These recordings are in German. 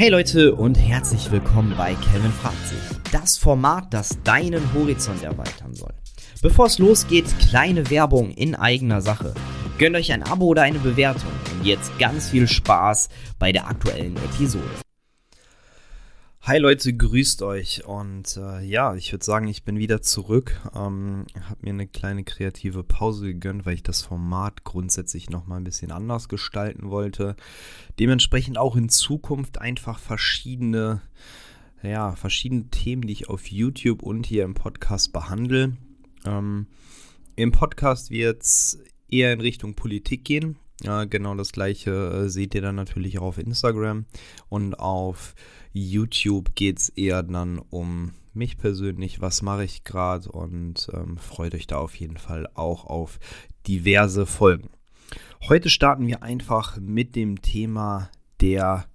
Hey Leute und herzlich willkommen bei Kevin fragt sich. Das Format, das deinen Horizont erweitern soll. Bevor es losgeht, kleine Werbung in eigener Sache. Gönnt euch ein Abo oder eine Bewertung und jetzt ganz viel Spaß bei der aktuellen Episode. Hi Leute, grüßt euch und äh, ja, ich würde sagen, ich bin wieder zurück. Ähm, habe mir eine kleine kreative Pause gegönnt, weil ich das Format grundsätzlich nochmal ein bisschen anders gestalten wollte. Dementsprechend auch in Zukunft einfach verschiedene, ja, verschiedene Themen, die ich auf YouTube und hier im Podcast behandle. Ähm, Im Podcast wird es eher in Richtung Politik gehen. Ja, genau das gleiche äh, seht ihr dann natürlich auch auf Instagram und auf YouTube geht es eher dann um mich persönlich, was mache ich gerade und ähm, freut euch da auf jeden Fall auch auf diverse Folgen. Heute starten wir einfach mit dem Thema der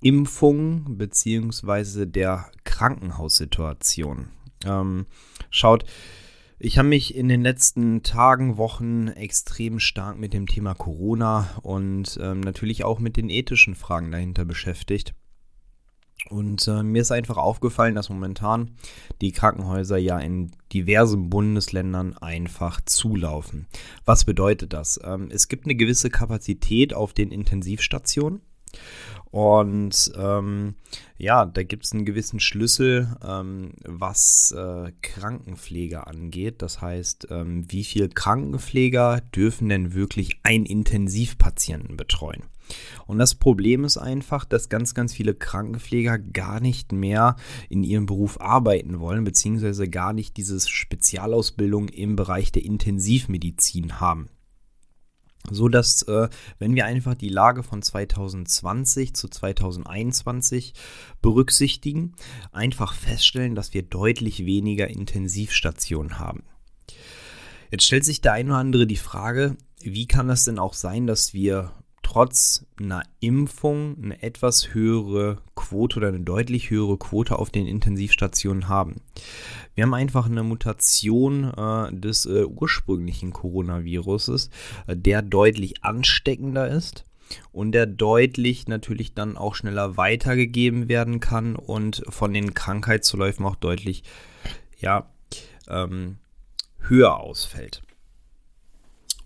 Impfung bzw. der Krankenhaussituation. Ähm, schaut, ich habe mich in den letzten Tagen, Wochen extrem stark mit dem Thema Corona und ähm, natürlich auch mit den ethischen Fragen dahinter beschäftigt. Und äh, mir ist einfach aufgefallen, dass momentan die Krankenhäuser ja in diversen Bundesländern einfach zulaufen. Was bedeutet das? Ähm, es gibt eine gewisse Kapazität auf den Intensivstationen. Und ähm, ja, da gibt es einen gewissen Schlüssel, ähm, was äh, Krankenpfleger angeht. Das heißt, ähm, wie viele Krankenpfleger dürfen denn wirklich einen Intensivpatienten betreuen? Und das Problem ist einfach, dass ganz, ganz viele Krankenpfleger gar nicht mehr in ihrem Beruf arbeiten wollen, beziehungsweise gar nicht diese Spezialausbildung im Bereich der Intensivmedizin haben so dass äh, wenn wir einfach die Lage von 2020 zu 2021 berücksichtigen, einfach feststellen, dass wir deutlich weniger Intensivstationen haben. Jetzt stellt sich der eine oder andere die Frage, wie kann das denn auch sein, dass wir trotz einer Impfung eine etwas höhere Quote oder eine deutlich höhere Quote auf den Intensivstationen haben. Wir haben einfach eine Mutation äh, des äh, ursprünglichen Coronaviruses, äh, der deutlich ansteckender ist und der deutlich natürlich dann auch schneller weitergegeben werden kann und von den Krankheitsverläufen auch deutlich ja, ähm, höher ausfällt.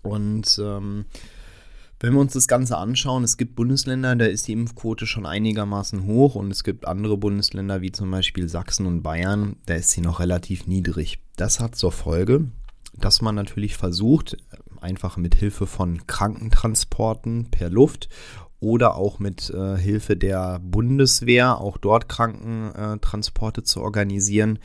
Und ähm, wenn wir uns das Ganze anschauen, es gibt Bundesländer, da ist die Impfquote schon einigermaßen hoch und es gibt andere Bundesländer wie zum Beispiel Sachsen und Bayern, da ist sie noch relativ niedrig. Das hat zur Folge, dass man natürlich versucht, einfach mit Hilfe von Krankentransporten per Luft oder auch mit äh, Hilfe der Bundeswehr auch dort Krankentransporte zu organisieren,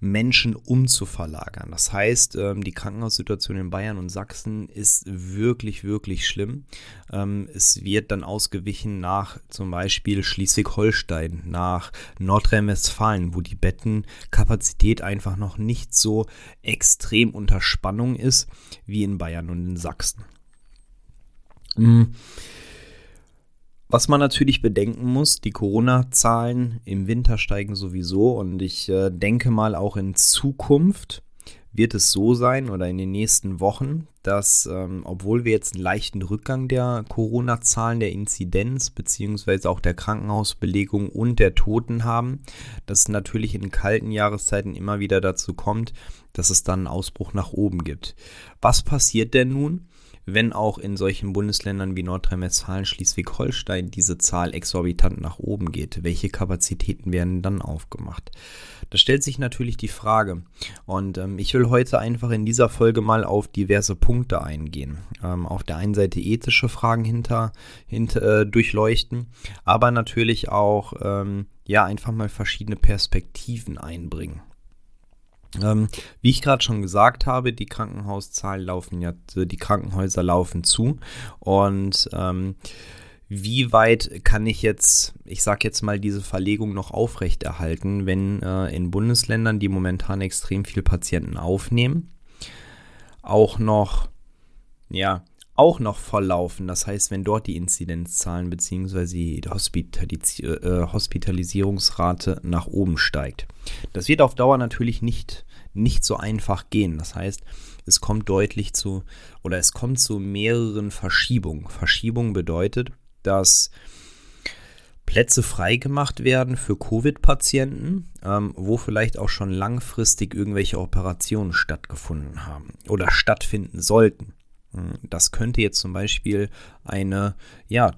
Menschen umzuverlagern. Das heißt, ähm, die Krankenhaussituation in Bayern und Sachsen ist wirklich, wirklich schlimm. Ähm, es wird dann ausgewichen nach zum Beispiel Schleswig-Holstein, nach Nordrhein-Westfalen, wo die Bettenkapazität einfach noch nicht so extrem unter Spannung ist wie in Bayern und in Sachsen. Mhm. Was man natürlich bedenken muss, die Corona-Zahlen im Winter steigen sowieso und ich äh, denke mal auch in Zukunft wird es so sein oder in den nächsten Wochen, dass ähm, obwohl wir jetzt einen leichten Rückgang der Corona-Zahlen, der Inzidenz beziehungsweise auch der Krankenhausbelegung und der Toten haben, dass natürlich in kalten Jahreszeiten immer wieder dazu kommt, dass es dann einen Ausbruch nach oben gibt. Was passiert denn nun? Wenn auch in solchen Bundesländern wie Nordrhein-Westfalen, Schleswig-Holstein diese Zahl exorbitant nach oben geht. Welche Kapazitäten werden dann aufgemacht? Da stellt sich natürlich die Frage. Und ähm, ich will heute einfach in dieser Folge mal auf diverse Punkte eingehen. Ähm, auf der einen Seite ethische Fragen hinter, hinter äh, durchleuchten, aber natürlich auch ähm, ja einfach mal verschiedene Perspektiven einbringen. Ähm, wie ich gerade schon gesagt habe, die Krankenhauszahlen laufen ja, die Krankenhäuser laufen zu. Und ähm, wie weit kann ich jetzt, ich sage jetzt mal, diese Verlegung noch aufrechterhalten, wenn äh, in Bundesländern, die momentan extrem viel Patienten aufnehmen, auch noch, ja, auch noch volllaufen. Das heißt, wenn dort die Inzidenzzahlen bzw. die Hospitalis äh, Hospitalisierungsrate nach oben steigt. Das wird auf Dauer natürlich nicht, nicht so einfach gehen. Das heißt, es kommt deutlich zu oder es kommt zu mehreren Verschiebungen. Verschiebung bedeutet, dass Plätze freigemacht werden für Covid-Patienten, ähm, wo vielleicht auch schon langfristig irgendwelche Operationen stattgefunden haben oder stattfinden sollten. Hm, das könnte jetzt zum Beispiel eine, ja,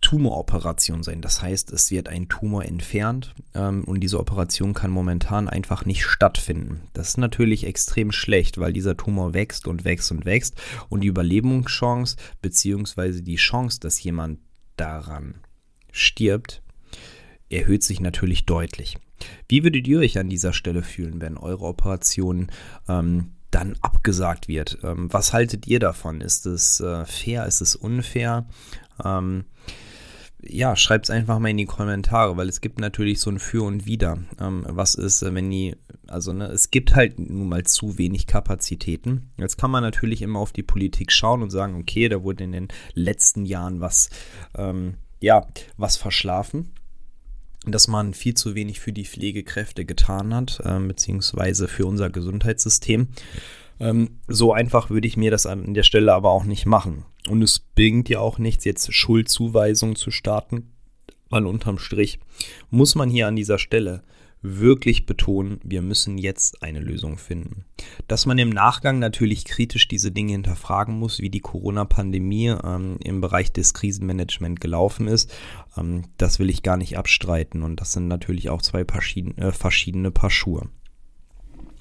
Tumoroperation sein. Das heißt, es wird ein Tumor entfernt ähm, und diese Operation kann momentan einfach nicht stattfinden. Das ist natürlich extrem schlecht, weil dieser Tumor wächst und wächst und wächst und die Überlebungschance bzw. die Chance, dass jemand daran stirbt, erhöht sich natürlich deutlich. Wie würdet ihr euch an dieser Stelle fühlen, wenn eure Operation ähm, dann abgesagt wird? Ähm, was haltet ihr davon? Ist es äh, fair? Ist es unfair? Ähm, ja, schreibt es einfach mal in die Kommentare, weil es gibt natürlich so ein Für und Wider. Ähm, was ist, äh, wenn die, also ne, es gibt halt nun mal zu wenig Kapazitäten. Jetzt kann man natürlich immer auf die Politik schauen und sagen, okay, da wurde in den letzten Jahren was, ähm, ja, was verschlafen dass man viel zu wenig für die Pflegekräfte getan hat, äh, beziehungsweise für unser Gesundheitssystem. Ähm, so einfach würde ich mir das an der Stelle aber auch nicht machen. Und es bringt ja auch nichts, jetzt Schuldzuweisungen zu starten, weil unterm Strich muss man hier an dieser Stelle wirklich betonen, wir müssen jetzt eine Lösung finden. Dass man im Nachgang natürlich kritisch diese Dinge hinterfragen muss, wie die Corona-Pandemie ähm, im Bereich des Krisenmanagement gelaufen ist, ähm, das will ich gar nicht abstreiten. Und das sind natürlich auch zwei verschiedene, äh, verschiedene Paar Schuhe.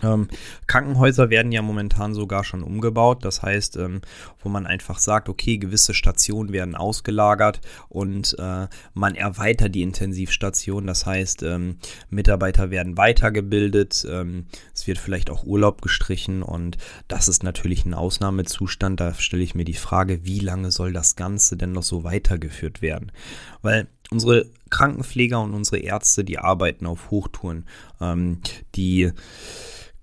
Ähm, Krankenhäuser werden ja momentan sogar schon umgebaut. Das heißt, ähm, wo man einfach sagt, okay, gewisse Stationen werden ausgelagert und äh, man erweitert die Intensivstation. Das heißt, ähm, Mitarbeiter werden weitergebildet. Ähm, es wird vielleicht auch Urlaub gestrichen und das ist natürlich ein Ausnahmezustand. Da stelle ich mir die Frage, wie lange soll das Ganze denn noch so weitergeführt werden? Weil unsere Krankenpfleger und unsere Ärzte, die arbeiten auf Hochtouren. Ähm, die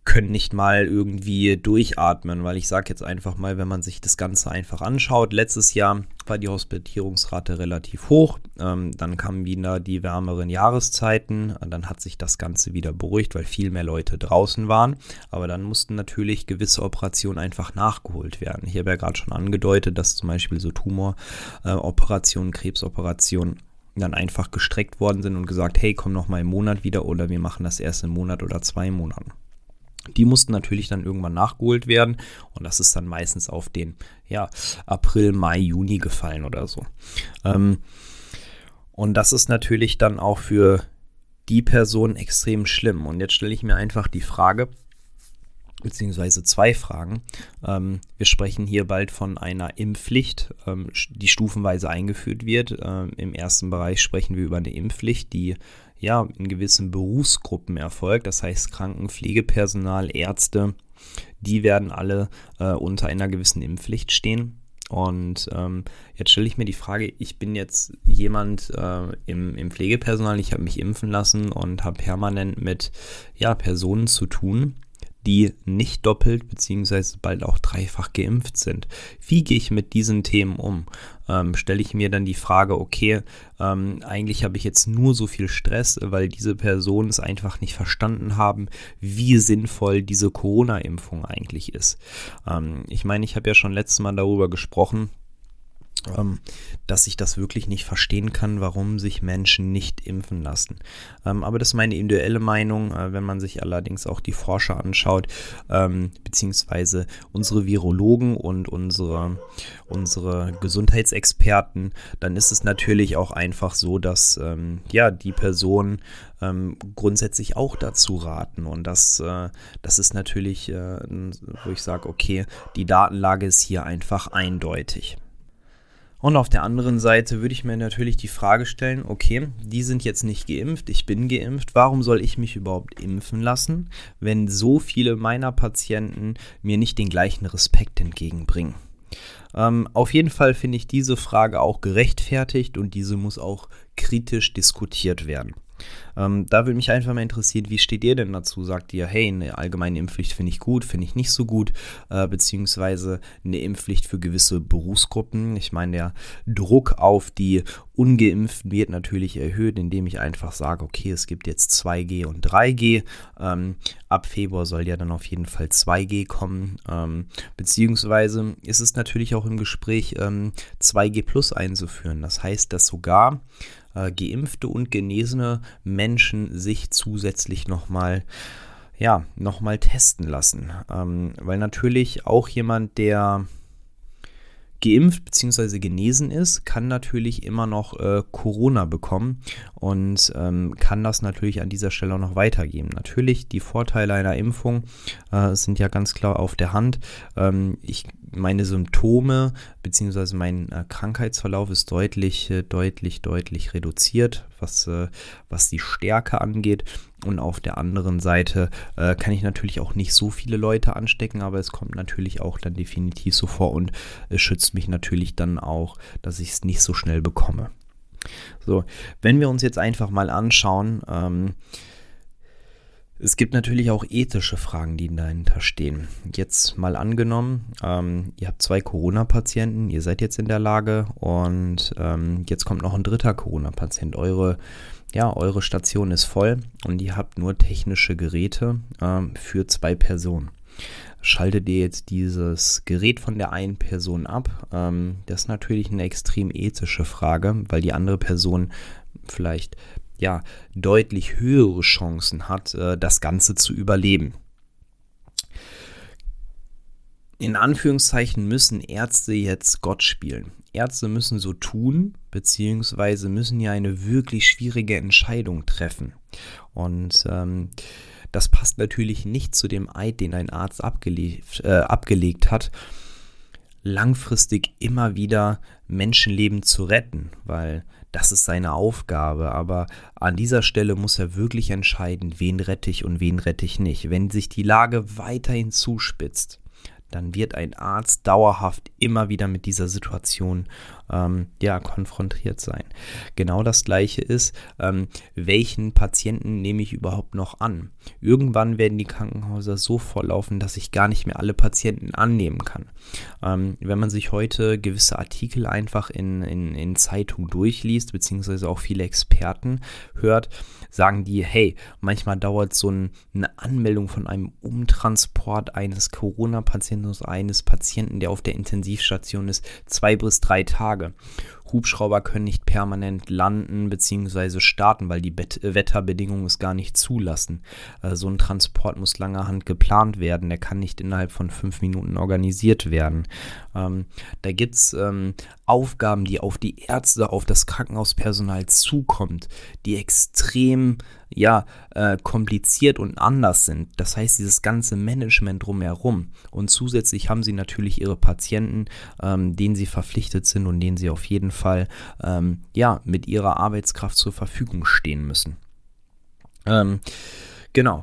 können nicht mal irgendwie durchatmen, weil ich sage jetzt einfach mal, wenn man sich das Ganze einfach anschaut, letztes Jahr war die Hospitierungsrate relativ hoch, ähm, dann kamen wieder die wärmeren Jahreszeiten, dann hat sich das Ganze wieder beruhigt, weil viel mehr Leute draußen waren, aber dann mussten natürlich gewisse Operationen einfach nachgeholt werden. Ich habe ja gerade schon angedeutet, dass zum Beispiel so Tumor-Operationen, äh, Krebsoperationen dann einfach gestreckt worden sind und gesagt, hey, komm noch mal im Monat wieder oder wir machen das erst im Monat oder zwei Monaten. Die mussten natürlich dann irgendwann nachgeholt werden und das ist dann meistens auf den ja, April, Mai, Juni gefallen oder so. Ähm, und das ist natürlich dann auch für die Person extrem schlimm. Und jetzt stelle ich mir einfach die Frage, beziehungsweise zwei Fragen. Ähm, wir sprechen hier bald von einer Impfpflicht, ähm, die stufenweise eingeführt wird. Ähm, Im ersten Bereich sprechen wir über eine Impfpflicht, die ja in gewissen Berufsgruppen erfolgt. Das heißt Krankenpflegepersonal, Ärzte, die werden alle äh, unter einer gewissen Impfpflicht stehen. Und ähm, jetzt stelle ich mir die Frage, ich bin jetzt jemand äh, im, im Pflegepersonal, ich habe mich impfen lassen und habe permanent mit ja, Personen zu tun, die nicht doppelt beziehungsweise bald auch dreifach geimpft sind. Wie gehe ich mit diesen Themen um? Ähm, Stelle ich mir dann die Frage, okay, ähm, eigentlich habe ich jetzt nur so viel Stress, weil diese Personen es einfach nicht verstanden haben, wie sinnvoll diese Corona-Impfung eigentlich ist. Ähm, ich meine, ich habe ja schon letztes Mal darüber gesprochen, dass ich das wirklich nicht verstehen kann, warum sich Menschen nicht impfen lassen. Ähm, aber das ist meine individuelle Meinung. Äh, wenn man sich allerdings auch die Forscher anschaut, ähm, beziehungsweise unsere Virologen und unsere, unsere Gesundheitsexperten, dann ist es natürlich auch einfach so, dass ähm, ja die Personen ähm, grundsätzlich auch dazu raten. Und das, äh, das ist natürlich, äh, wo ich sage, okay, die Datenlage ist hier einfach eindeutig. Und auf der anderen Seite würde ich mir natürlich die Frage stellen, okay, die sind jetzt nicht geimpft, ich bin geimpft, warum soll ich mich überhaupt impfen lassen, wenn so viele meiner Patienten mir nicht den gleichen Respekt entgegenbringen? Ähm, auf jeden Fall finde ich diese Frage auch gerechtfertigt und diese muss auch kritisch diskutiert werden. Ähm, da würde mich einfach mal interessieren, wie steht ihr denn dazu? Sagt ihr, hey, eine allgemeine Impfpflicht finde ich gut, finde ich nicht so gut, äh, beziehungsweise eine Impfpflicht für gewisse Berufsgruppen. Ich meine, der Druck auf die Ungeimpften wird natürlich erhöht, indem ich einfach sage, okay, es gibt jetzt 2G und 3G. Ähm, ab Februar soll ja dann auf jeden Fall 2G kommen. Ähm, beziehungsweise ist es natürlich auch im Gespräch, 2G ähm, Plus einzuführen. Das heißt, dass sogar äh, geimpfte und genesene Menschen sich zusätzlich nochmal ja, nochmal testen lassen. Ähm, weil natürlich auch jemand, der geimpft bzw. genesen ist, kann natürlich immer noch äh, Corona bekommen und ähm, kann das natürlich an dieser Stelle auch noch weitergeben. Natürlich, die Vorteile einer Impfung äh, sind ja ganz klar auf der Hand. Ähm, ich, meine Symptome bzw. mein äh, Krankheitsverlauf ist deutlich, äh, deutlich, deutlich reduziert, was, äh, was die Stärke angeht. Und auf der anderen Seite äh, kann ich natürlich auch nicht so viele Leute anstecken, aber es kommt natürlich auch dann definitiv so vor und es schützt mich natürlich dann auch, dass ich es nicht so schnell bekomme. So, wenn wir uns jetzt einfach mal anschauen, ähm, es gibt natürlich auch ethische Fragen, die dahinter stehen. Jetzt mal angenommen, ähm, ihr habt zwei Corona-Patienten, ihr seid jetzt in der Lage und ähm, jetzt kommt noch ein dritter Corona-Patient. Eure, ja, eure Station ist voll und ihr habt nur technische Geräte ähm, für zwei Personen schaltet ihr jetzt dieses Gerät von der einen Person ab? Ähm, das ist natürlich eine extrem ethische Frage, weil die andere Person vielleicht ja deutlich höhere Chancen hat, äh, das Ganze zu überleben. In Anführungszeichen müssen Ärzte jetzt Gott spielen. Ärzte müssen so tun, beziehungsweise müssen ja eine wirklich schwierige Entscheidung treffen. Und ähm, das passt natürlich nicht zu dem Eid, den ein Arzt abgelegt, äh, abgelegt hat, langfristig immer wieder Menschenleben zu retten, weil das ist seine Aufgabe. Aber an dieser Stelle muss er wirklich entscheiden, wen rette ich und wen rette ich nicht. Wenn sich die Lage weiterhin zuspitzt, dann wird ein Arzt dauerhaft immer wieder mit dieser Situation ähm, ja, konfrontiert sein. Genau das gleiche ist, ähm, welchen Patienten nehme ich überhaupt noch an? Irgendwann werden die Krankenhäuser so volllaufen, dass ich gar nicht mehr alle Patienten annehmen kann. Ähm, wenn man sich heute gewisse Artikel einfach in, in, in Zeitungen durchliest, beziehungsweise auch viele Experten hört, sagen die, hey, manchmal dauert so ein, eine Anmeldung von einem Umtransport eines Corona-Patienten, eines Patienten, der auf der Intensivstation ist, zwei bis drei Tage. Hubschrauber können nicht permanent landen bzw. starten, weil die Bet Wetterbedingungen es gar nicht zulassen. Äh, so ein Transport muss langerhand geplant werden. Der kann nicht innerhalb von fünf Minuten organisiert werden. Ähm, da gibt es ähm, Aufgaben, die auf die Ärzte, auf das Krankenhauspersonal zukommt, die extrem ja, äh, kompliziert und anders sind. Das heißt, dieses ganze Management drumherum. Und zusätzlich haben sie natürlich ihre Patienten, ähm, denen sie verpflichtet sind und denen sie auf jeden Fall ähm, ja, mit ihrer Arbeitskraft zur Verfügung stehen müssen. Ähm, genau.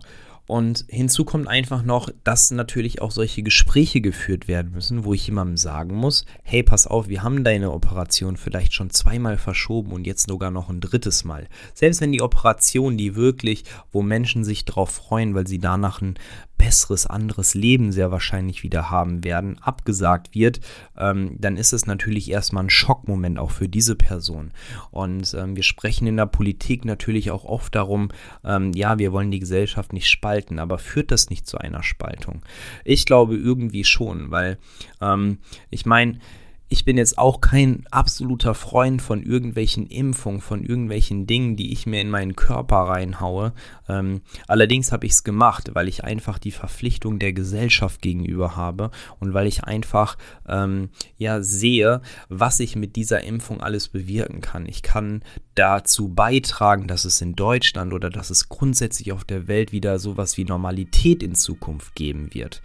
Und hinzu kommt einfach noch, dass natürlich auch solche Gespräche geführt werden müssen, wo ich jemandem sagen muss, hey, pass auf, wir haben deine Operation vielleicht schon zweimal verschoben und jetzt sogar noch ein drittes Mal. Selbst wenn die Operation, die wirklich, wo Menschen sich drauf freuen, weil sie danach ein besseres, anderes Leben sehr wahrscheinlich wieder haben werden, abgesagt wird, ähm, dann ist es natürlich erstmal ein Schockmoment auch für diese Person. Und ähm, wir sprechen in der Politik natürlich auch oft darum, ähm, ja, wir wollen die Gesellschaft nicht spalten, aber führt das nicht zu einer Spaltung? Ich glaube irgendwie schon, weil ähm, ich meine, ich bin jetzt auch kein absoluter Freund von irgendwelchen Impfungen, von irgendwelchen Dingen, die ich mir in meinen Körper reinhaue. Ähm, allerdings habe ich es gemacht, weil ich einfach die Verpflichtung der Gesellschaft gegenüber habe und weil ich einfach ähm, ja sehe, was ich mit dieser Impfung alles bewirken kann. Ich kann dazu beitragen, dass es in Deutschland oder dass es grundsätzlich auf der Welt wieder sowas wie Normalität in Zukunft geben wird.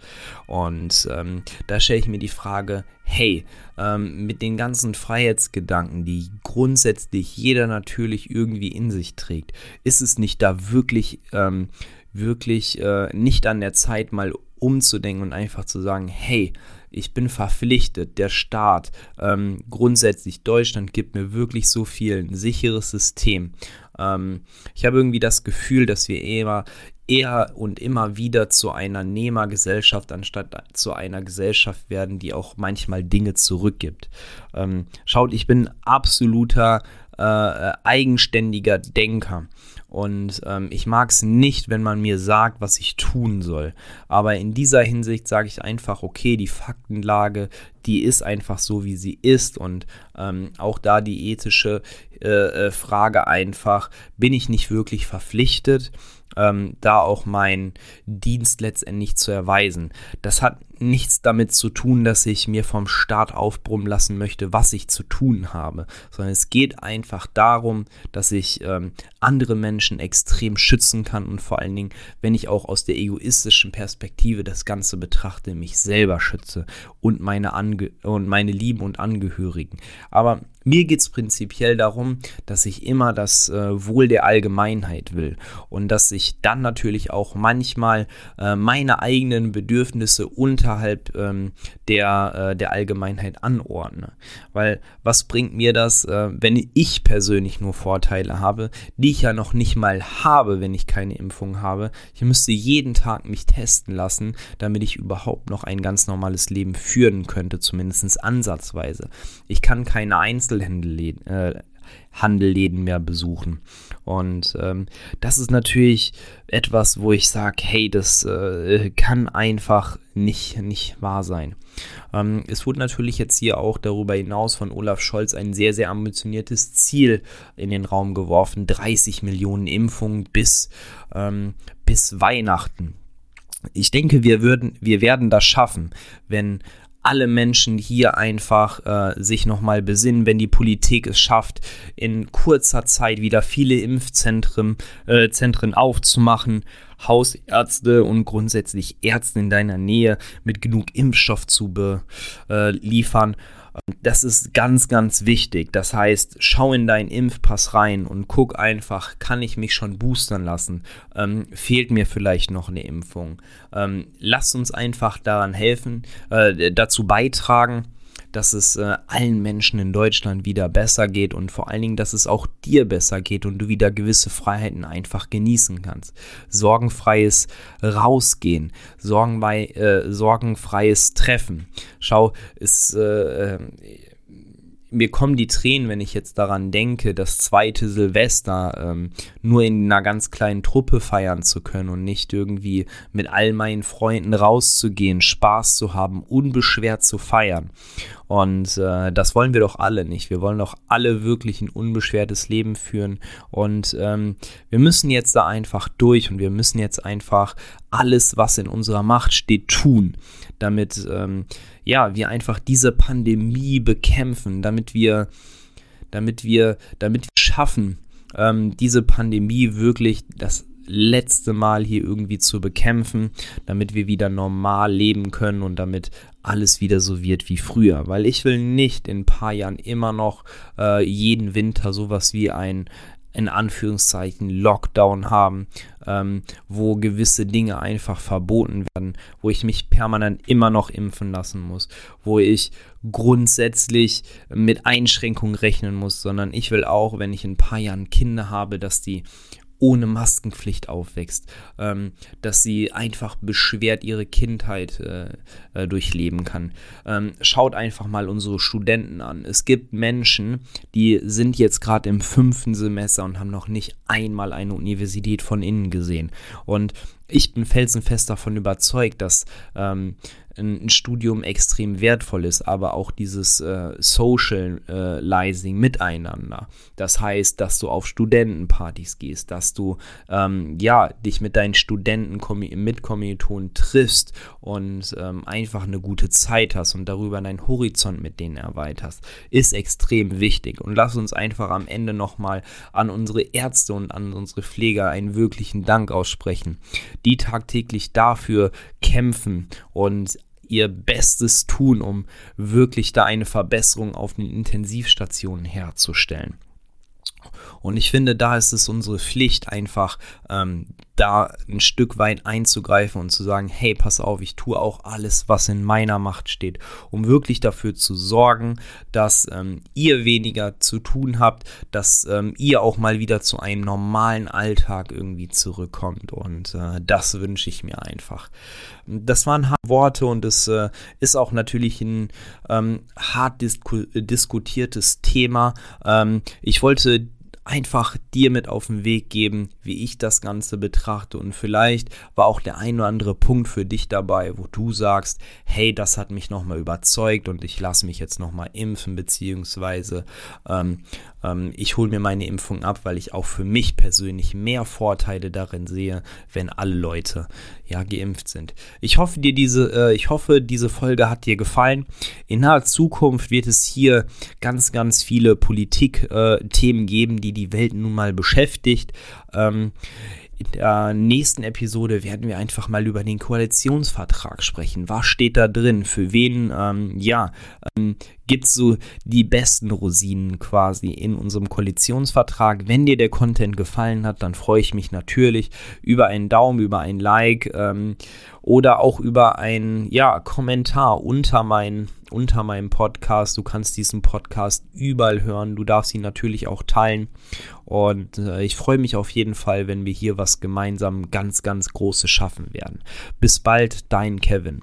Und ähm, da stelle ich mir die Frage, hey, ähm, mit den ganzen Freiheitsgedanken, die grundsätzlich jeder natürlich irgendwie in sich trägt, ist es nicht da wirklich, ähm, wirklich äh, nicht an der Zeit, mal umzudenken und einfach zu sagen, hey, ich bin verpflichtet, der Staat, ähm, grundsätzlich Deutschland gibt mir wirklich so viel, ein sicheres System. Ähm, ich habe irgendwie das Gefühl, dass wir eher, eher und immer wieder zu einer Nehmergesellschaft anstatt zu einer Gesellschaft werden, die auch manchmal Dinge zurückgibt. Ähm, schaut, ich bin absoluter äh, eigenständiger Denker. Und ähm, ich mag es nicht, wenn man mir sagt, was ich tun soll. Aber in dieser Hinsicht sage ich einfach, okay, die Faktenlage, die ist einfach so, wie sie ist. Und ähm, auch da die ethische äh, äh Frage einfach, bin ich nicht wirklich verpflichtet? ähm, da auch meinen Dienst letztendlich zu erweisen. Das hat nichts damit zu tun, dass ich mir vom Staat aufbrummen lassen möchte, was ich zu tun habe, sondern es geht einfach darum, dass ich ähm, andere Menschen extrem schützen kann und vor allen Dingen, wenn ich auch aus der egoistischen Perspektive das Ganze betrachte, mich selber schütze und meine, Ange und meine Lieben und Angehörigen. Aber mir geht es prinzipiell darum, dass ich immer das äh, Wohl der Allgemeinheit will und dass ich dann natürlich auch manchmal äh, meine eigenen Bedürfnisse unterhalb ähm, der, äh, der Allgemeinheit anordne. Weil was bringt mir das, äh, wenn ich persönlich nur Vorteile habe, die ich ja noch nicht mal habe, wenn ich keine Impfung habe? Ich müsste jeden Tag mich testen lassen, damit ich überhaupt noch ein ganz normales Leben führen könnte, zumindest ansatzweise. Ich kann keine Einzelhändelläden äh, Handelläden mehr besuchen. Und ähm, das ist natürlich etwas, wo ich sage, hey, das äh, kann einfach nicht, nicht wahr sein. Ähm, es wurde natürlich jetzt hier auch darüber hinaus von Olaf Scholz ein sehr, sehr ambitioniertes Ziel in den Raum geworfen. 30 Millionen Impfungen bis, ähm, bis Weihnachten. Ich denke, wir, würden, wir werden das schaffen, wenn alle Menschen hier einfach äh, sich nochmal besinnen, wenn die Politik es schafft, in kurzer Zeit wieder viele Impfzentren äh, Zentren aufzumachen, Hausärzte und grundsätzlich Ärzte in deiner Nähe mit genug Impfstoff zu beliefern. Äh, das ist ganz, ganz wichtig. Das heißt, schau in deinen Impfpass rein und guck einfach, kann ich mich schon boostern lassen? Ähm, fehlt mir vielleicht noch eine Impfung? Ähm, lass uns einfach daran helfen, äh, dazu beitragen, dass es äh, allen Menschen in Deutschland wieder besser geht und vor allen Dingen, dass es auch dir besser geht und du wieder gewisse Freiheiten einfach genießen kannst. Sorgenfreies Rausgehen, sorgenfrei, äh, sorgenfreies Treffen. Schau, es äh, äh mir kommen die Tränen, wenn ich jetzt daran denke, das zweite Silvester ähm, nur in einer ganz kleinen Truppe feiern zu können und nicht irgendwie mit all meinen Freunden rauszugehen, Spaß zu haben, unbeschwert zu feiern. Und äh, das wollen wir doch alle nicht. Wir wollen doch alle wirklich ein unbeschwertes Leben führen. Und ähm, wir müssen jetzt da einfach durch und wir müssen jetzt einfach alles, was in unserer Macht steht, tun, damit ähm, ja, wir einfach diese Pandemie bekämpfen, damit wir, damit wir, damit wir schaffen, ähm, diese Pandemie wirklich das letzte Mal hier irgendwie zu bekämpfen, damit wir wieder normal leben können und damit alles wieder so wird wie früher. Weil ich will nicht in ein paar Jahren immer noch äh, jeden Winter sowas wie ein in Anführungszeichen Lockdown haben, ähm, wo gewisse Dinge einfach verboten werden, wo ich mich permanent immer noch impfen lassen muss, wo ich grundsätzlich mit Einschränkungen rechnen muss, sondern ich will auch, wenn ich in ein paar Jahren Kinder habe, dass die ohne Maskenpflicht aufwächst, ähm, dass sie einfach beschwert ihre Kindheit äh, äh, durchleben kann. Ähm, schaut einfach mal unsere Studenten an. Es gibt Menschen, die sind jetzt gerade im fünften Semester und haben noch nicht einmal eine Universität von innen gesehen. Und ich bin felsenfest davon überzeugt, dass ähm, ein Studium extrem wertvoll ist, aber auch dieses äh, Socializing miteinander. Das heißt, dass du auf Studentenpartys gehst, dass du ähm, ja dich mit deinen Studenten, Mitkommilitonen triffst und ähm, einfach eine gute Zeit hast und darüber deinen Horizont mit denen erweiterst, ist extrem wichtig. Und lass uns einfach am Ende nochmal an unsere Ärzte und an unsere Pfleger einen wirklichen Dank aussprechen, die tagtäglich dafür kämpfen und ihr Bestes tun, um wirklich da eine Verbesserung auf den Intensivstationen herzustellen. Und ich finde, da ist es unsere Pflicht, einfach ähm, da ein Stück weit einzugreifen und zu sagen, hey, pass auf, ich tue auch alles, was in meiner Macht steht, um wirklich dafür zu sorgen, dass ähm, ihr weniger zu tun habt, dass ähm, ihr auch mal wieder zu einem normalen Alltag irgendwie zurückkommt. Und äh, das wünsche ich mir einfach. Das waren harte Worte und es äh, ist auch natürlich ein ähm, hart disku diskutiertes Thema. Ähm, ich wollte einfach dir mit auf den Weg geben, wie ich das Ganze betrachte. Und vielleicht war auch der ein oder andere Punkt für dich dabei, wo du sagst, hey, das hat mich nochmal überzeugt und ich lasse mich jetzt nochmal impfen, beziehungsweise ähm, ähm, ich hole mir meine Impfung ab, weil ich auch für mich persönlich mehr Vorteile darin sehe, wenn alle Leute ja geimpft sind. Ich hoffe dir diese, äh, ich hoffe, diese Folge hat dir gefallen. In naher Zukunft wird es hier ganz, ganz viele Politik-Themen äh, geben, die die Welt nun mal beschäftigt. Ähm, in der nächsten Episode werden wir einfach mal über den Koalitionsvertrag sprechen. Was steht da drin? Für wen, ähm, ja, ähm, gibt es so die besten Rosinen quasi in unserem Koalitionsvertrag. Wenn dir der Content gefallen hat, dann freue ich mich natürlich über einen Daumen, über ein Like ähm, oder auch über einen ja, Kommentar unter, mein, unter meinem Podcast. Du kannst diesen Podcast überall hören. Du darfst ihn natürlich auch teilen. Und äh, ich freue mich auf jeden Fall, wenn wir hier was gemeinsam ganz, ganz Großes schaffen werden. Bis bald, dein Kevin.